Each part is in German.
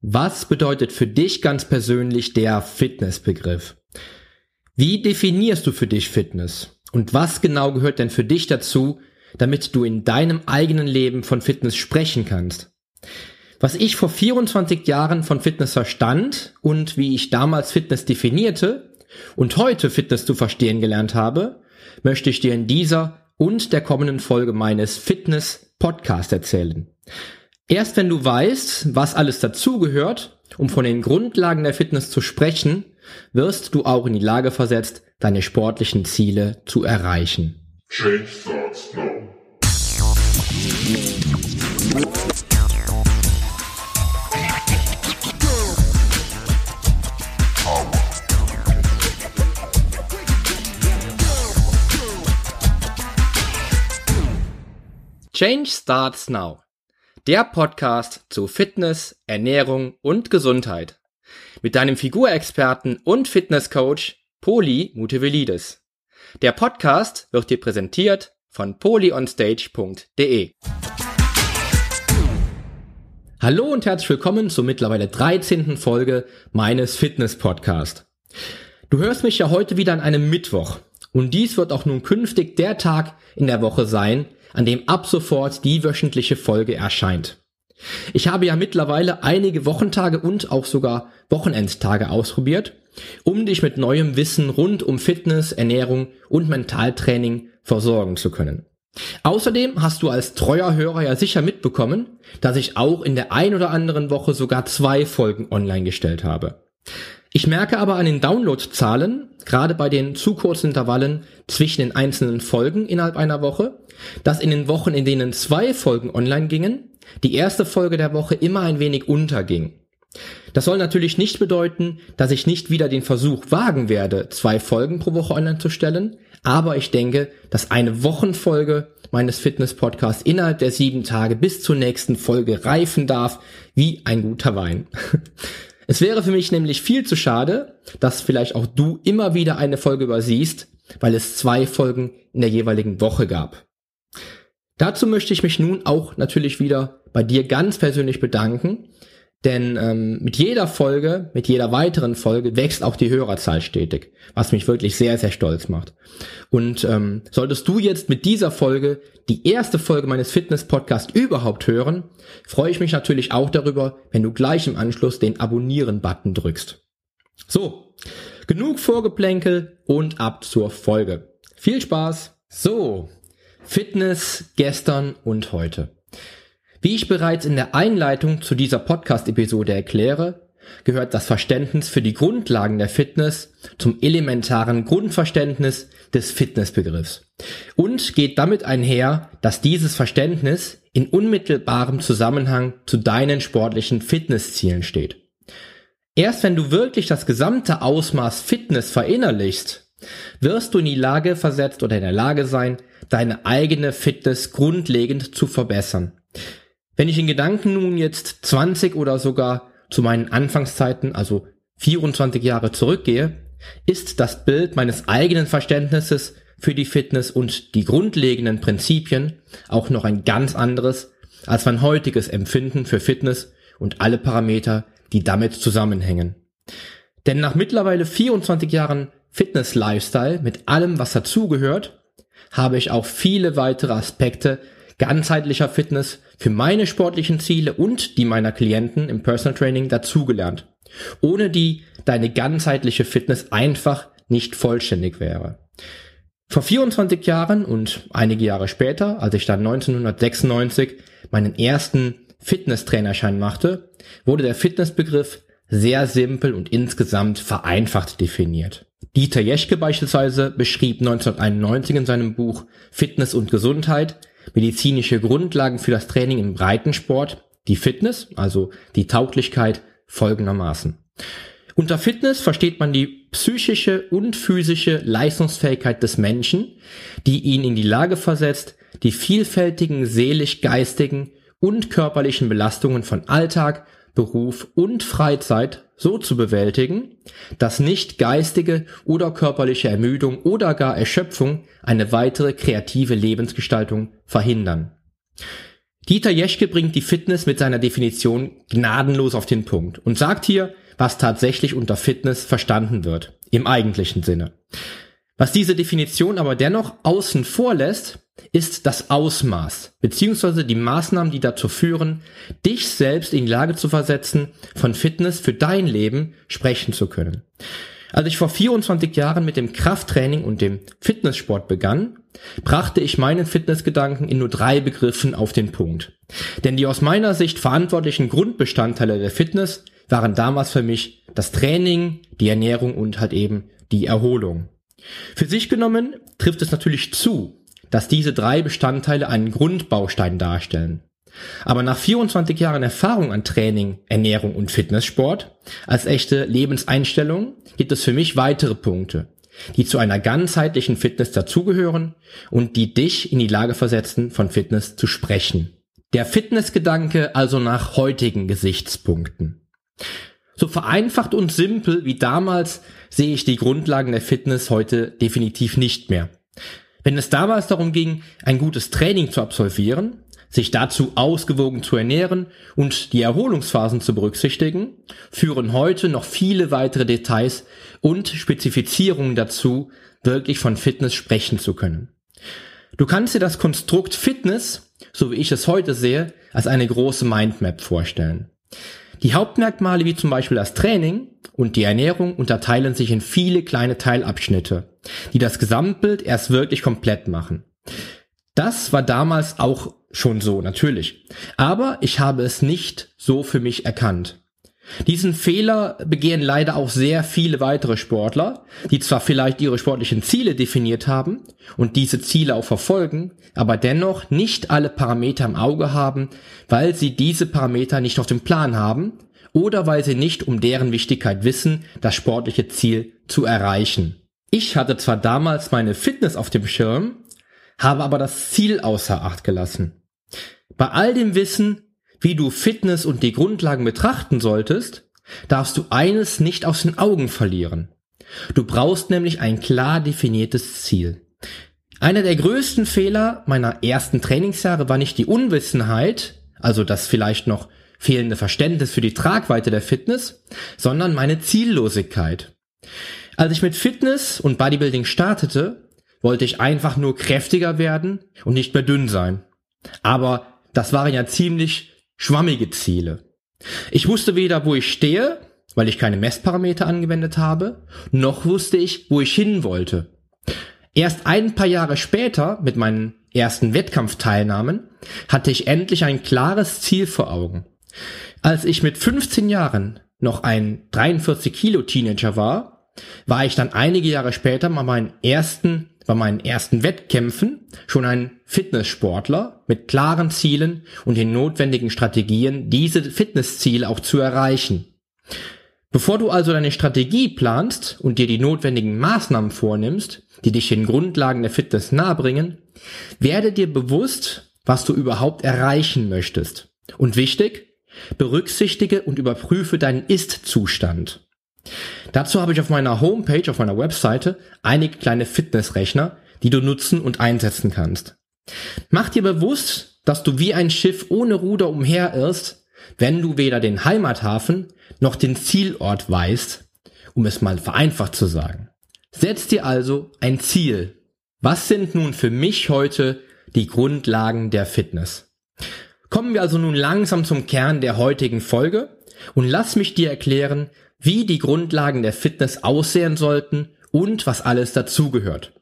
Was bedeutet für dich ganz persönlich der Fitnessbegriff? Wie definierst du für dich Fitness? Und was genau gehört denn für dich dazu, damit du in deinem eigenen Leben von Fitness sprechen kannst? Was ich vor 24 Jahren von Fitness verstand und wie ich damals Fitness definierte und heute Fitness zu verstehen gelernt habe, möchte ich dir in dieser und der kommenden Folge meines Fitness Podcast erzählen. Erst wenn du weißt, was alles dazugehört, um von den Grundlagen der Fitness zu sprechen, wirst du auch in die Lage versetzt, deine sportlichen Ziele zu erreichen. Change starts now. Change starts now der Podcast zu Fitness, Ernährung und Gesundheit. Mit deinem Figurexperten und Fitnesscoach Poli Mutevelidis. Der Podcast wird dir präsentiert von polyonstage.de. Hallo und herzlich willkommen zur mittlerweile 13. Folge meines Fitness Podcast. Du hörst mich ja heute wieder an einem Mittwoch und dies wird auch nun künftig der Tag in der Woche sein, an dem ab sofort die wöchentliche Folge erscheint. Ich habe ja mittlerweile einige Wochentage und auch sogar Wochenendtage ausprobiert, um dich mit neuem Wissen rund um Fitness, Ernährung und Mentaltraining versorgen zu können. Außerdem hast du als treuer Hörer ja sicher mitbekommen, dass ich auch in der ein oder anderen Woche sogar zwei Folgen online gestellt habe. Ich merke aber an den Downloadzahlen, gerade bei den zu kurzen Intervallen zwischen den einzelnen Folgen innerhalb einer Woche, dass in den Wochen, in denen zwei Folgen online gingen, die erste Folge der Woche immer ein wenig unterging. Das soll natürlich nicht bedeuten, dass ich nicht wieder den Versuch wagen werde, zwei Folgen pro Woche online zu stellen, aber ich denke, dass eine Wochenfolge meines Fitness-Podcasts innerhalb der sieben Tage bis zur nächsten Folge reifen darf, wie ein guter Wein. Es wäre für mich nämlich viel zu schade, dass vielleicht auch du immer wieder eine Folge übersiehst, weil es zwei Folgen in der jeweiligen Woche gab. Dazu möchte ich mich nun auch natürlich wieder bei dir ganz persönlich bedanken, denn ähm, mit jeder Folge, mit jeder weiteren Folge wächst auch die Hörerzahl stetig, was mich wirklich sehr, sehr stolz macht. Und ähm, solltest du jetzt mit dieser Folge die erste Folge meines Fitness-Podcasts überhaupt hören, freue ich mich natürlich auch darüber, wenn du gleich im Anschluss den Abonnieren-Button drückst. So, genug Vorgeplänkel und ab zur Folge. Viel Spaß! So, Fitness gestern und heute. Wie ich bereits in der Einleitung zu dieser Podcast-Episode erkläre, gehört das Verständnis für die Grundlagen der Fitness zum elementaren Grundverständnis des Fitnessbegriffs und geht damit einher, dass dieses Verständnis in unmittelbarem Zusammenhang zu deinen sportlichen Fitnesszielen steht. Erst wenn du wirklich das gesamte Ausmaß Fitness verinnerlichst, wirst du in die Lage versetzt oder in der Lage sein, deine eigene Fitness grundlegend zu verbessern. Wenn ich in Gedanken nun jetzt 20 oder sogar zu meinen Anfangszeiten, also 24 Jahre zurückgehe, ist das Bild meines eigenen Verständnisses für die Fitness und die grundlegenden Prinzipien auch noch ein ganz anderes als mein heutiges Empfinden für Fitness und alle Parameter, die damit zusammenhängen. Denn nach mittlerweile 24 Jahren Fitness-Lifestyle mit allem, was dazugehört, habe ich auch viele weitere Aspekte ganzheitlicher Fitness für meine sportlichen Ziele und die meiner Klienten im Personal Training dazugelernt, ohne die deine ganzheitliche Fitness einfach nicht vollständig wäre. Vor 24 Jahren und einige Jahre später, als ich dann 1996 meinen ersten Fitnesstrainerschein machte, wurde der Fitnessbegriff sehr simpel und insgesamt vereinfacht definiert. Dieter Jeschke beispielsweise beschrieb 1991 in seinem Buch Fitness und Gesundheit medizinische Grundlagen für das Training im Breitensport, die Fitness, also die Tauglichkeit folgendermaßen. Unter Fitness versteht man die psychische und physische Leistungsfähigkeit des Menschen, die ihn in die Lage versetzt, die vielfältigen seelisch-geistigen und körperlichen Belastungen von Alltag, Beruf und Freizeit so zu bewältigen, dass nicht geistige oder körperliche Ermüdung oder gar Erschöpfung eine weitere kreative Lebensgestaltung verhindern. Dieter Jeschke bringt die Fitness mit seiner Definition gnadenlos auf den Punkt und sagt hier, was tatsächlich unter Fitness verstanden wird, im eigentlichen Sinne. Was diese Definition aber dennoch außen vor lässt, ist das Ausmaß beziehungsweise die Maßnahmen, die dazu führen, dich selbst in die Lage zu versetzen, von Fitness für dein Leben sprechen zu können. Als ich vor 24 Jahren mit dem Krafttraining und dem Fitnesssport begann, brachte ich meinen Fitnessgedanken in nur drei Begriffen auf den Punkt. Denn die aus meiner Sicht verantwortlichen Grundbestandteile der Fitness waren damals für mich das Training, die Ernährung und halt eben die Erholung. Für sich genommen trifft es natürlich zu, dass diese drei Bestandteile einen Grundbaustein darstellen. Aber nach 24 Jahren Erfahrung an Training, Ernährung und Fitnesssport als echte Lebenseinstellung gibt es für mich weitere Punkte, die zu einer ganzheitlichen Fitness dazugehören und die dich in die Lage versetzen, von Fitness zu sprechen. Der Fitnessgedanke also nach heutigen Gesichtspunkten. So vereinfacht und simpel wie damals sehe ich die Grundlagen der Fitness heute definitiv nicht mehr. Wenn es damals darum ging, ein gutes Training zu absolvieren, sich dazu ausgewogen zu ernähren und die Erholungsphasen zu berücksichtigen, führen heute noch viele weitere Details und Spezifizierungen dazu, wirklich von Fitness sprechen zu können. Du kannst dir das Konstrukt Fitness, so wie ich es heute sehe, als eine große Mindmap vorstellen. Die Hauptmerkmale wie zum Beispiel das Training und die Ernährung unterteilen sich in viele kleine Teilabschnitte, die das Gesamtbild erst wirklich komplett machen. Das war damals auch schon so, natürlich. Aber ich habe es nicht so für mich erkannt. Diesen Fehler begehen leider auch sehr viele weitere Sportler, die zwar vielleicht ihre sportlichen Ziele definiert haben und diese Ziele auch verfolgen, aber dennoch nicht alle Parameter im Auge haben, weil sie diese Parameter nicht auf dem Plan haben oder weil sie nicht um deren Wichtigkeit wissen, das sportliche Ziel zu erreichen. Ich hatte zwar damals meine Fitness auf dem Schirm, habe aber das Ziel außer Acht gelassen. Bei all dem Wissen, wie du Fitness und die Grundlagen betrachten solltest, darfst du eines nicht aus den Augen verlieren. Du brauchst nämlich ein klar definiertes Ziel. Einer der größten Fehler meiner ersten Trainingsjahre war nicht die Unwissenheit, also das vielleicht noch fehlende Verständnis für die Tragweite der Fitness, sondern meine Ziellosigkeit. Als ich mit Fitness und Bodybuilding startete, wollte ich einfach nur kräftiger werden und nicht mehr dünn sein. Aber das waren ja ziemlich schwammige Ziele. Ich wusste weder, wo ich stehe, weil ich keine Messparameter angewendet habe, noch wusste ich, wo ich hin wollte. Erst ein paar Jahre später, mit meinen ersten Wettkampfteilnahmen, hatte ich endlich ein klares Ziel vor Augen. Als ich mit 15 Jahren noch ein 43 Kilo Teenager war, war ich dann einige Jahre später mal meinen ersten bei meinen ersten Wettkämpfen schon ein Fitnesssportler mit klaren Zielen und den notwendigen Strategien, diese Fitnessziele auch zu erreichen. Bevor du also deine Strategie planst und dir die notwendigen Maßnahmen vornimmst, die dich den Grundlagen der Fitness nahebringen, werde dir bewusst, was du überhaupt erreichen möchtest. Und wichtig, berücksichtige und überprüfe deinen Ist-Zustand. Dazu habe ich auf meiner Homepage, auf meiner Webseite, einige kleine Fitnessrechner, die du nutzen und einsetzen kannst. Mach dir bewusst, dass du wie ein Schiff ohne Ruder umherirrst, wenn du weder den Heimathafen noch den Zielort weißt, um es mal vereinfacht zu sagen. Setz dir also ein Ziel. Was sind nun für mich heute die Grundlagen der Fitness? Kommen wir also nun langsam zum Kern der heutigen Folge und lass mich dir erklären, wie die Grundlagen der Fitness aussehen sollten und was alles dazugehört.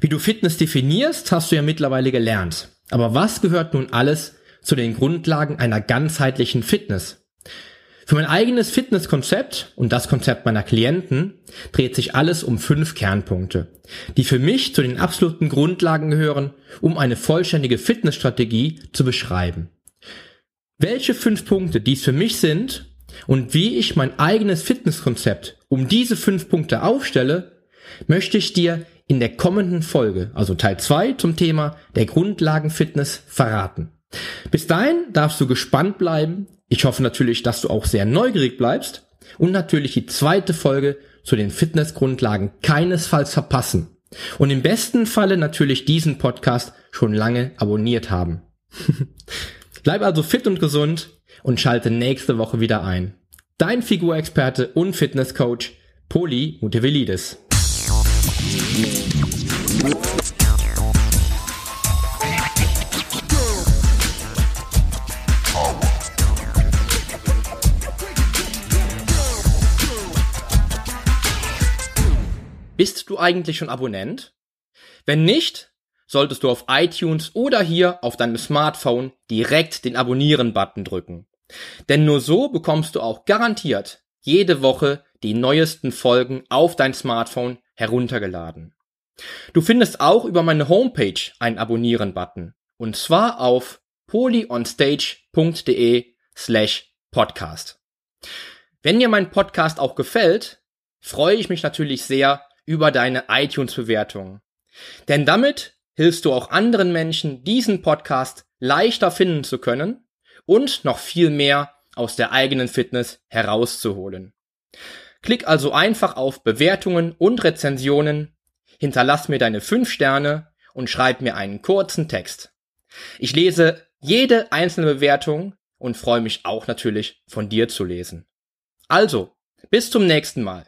Wie du Fitness definierst, hast du ja mittlerweile gelernt. Aber was gehört nun alles zu den Grundlagen einer ganzheitlichen Fitness? Für mein eigenes Fitnesskonzept und das Konzept meiner Klienten dreht sich alles um fünf Kernpunkte, die für mich zu den absoluten Grundlagen gehören, um eine vollständige Fitnessstrategie zu beschreiben. Welche fünf Punkte dies für mich sind und wie ich mein eigenes Fitnesskonzept um diese fünf Punkte aufstelle, möchte ich dir in der kommenden Folge, also Teil 2 zum Thema der Grundlagenfitness verraten. Bis dahin darfst du gespannt bleiben. Ich hoffe natürlich, dass du auch sehr neugierig bleibst und natürlich die zweite Folge zu den Fitnessgrundlagen keinesfalls verpassen. Und im besten Falle natürlich diesen Podcast schon lange abonniert haben. Bleib also fit und gesund und schalte nächste Woche wieder ein. Dein Figurexperte und Fitnesscoach Poli Mutevelidis. Du eigentlich schon Abonnent? Wenn nicht, solltest du auf iTunes oder hier auf deinem Smartphone direkt den Abonnieren-Button drücken. Denn nur so bekommst du auch garantiert jede Woche die neuesten Folgen auf dein Smartphone heruntergeladen. Du findest auch über meine Homepage einen Abonnieren-Button. Und zwar auf polyonstage.de slash podcast. Wenn dir mein Podcast auch gefällt, freue ich mich natürlich sehr über deine iTunes-Bewertung. Denn damit hilfst du auch anderen Menschen, diesen Podcast leichter finden zu können und noch viel mehr aus der eigenen Fitness herauszuholen. Klick also einfach auf Bewertungen und Rezensionen, hinterlass mir deine 5 Sterne und schreib mir einen kurzen Text. Ich lese jede einzelne Bewertung und freue mich auch natürlich von dir zu lesen. Also, bis zum nächsten Mal